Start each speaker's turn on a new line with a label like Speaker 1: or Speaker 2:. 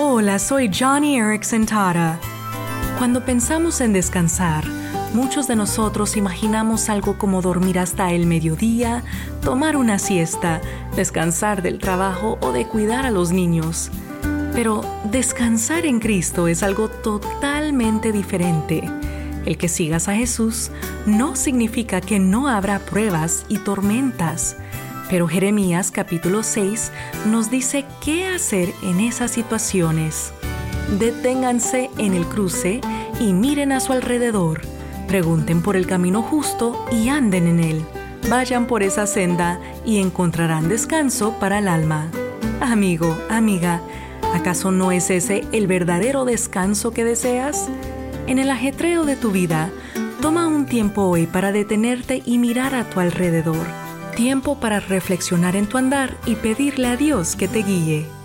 Speaker 1: Hola, soy Johnny Erickson Tara. Cuando pensamos en descansar, muchos de nosotros imaginamos algo como dormir hasta el mediodía, tomar una siesta, descansar del trabajo o de cuidar a los niños. Pero descansar en Cristo es algo totalmente diferente. El que sigas a Jesús no significa que no habrá pruebas y tormentas. Pero Jeremías capítulo 6 nos dice qué hacer en esas situaciones. Deténganse en el cruce y miren a su alrededor. Pregunten por el camino justo y anden en él. Vayan por esa senda y encontrarán descanso para el alma. Amigo, amiga, ¿acaso no es ese el verdadero descanso que deseas? En el ajetreo de tu vida, toma un tiempo hoy para detenerte y mirar a tu alrededor. Tiempo para reflexionar en tu andar y pedirle a Dios que te guíe.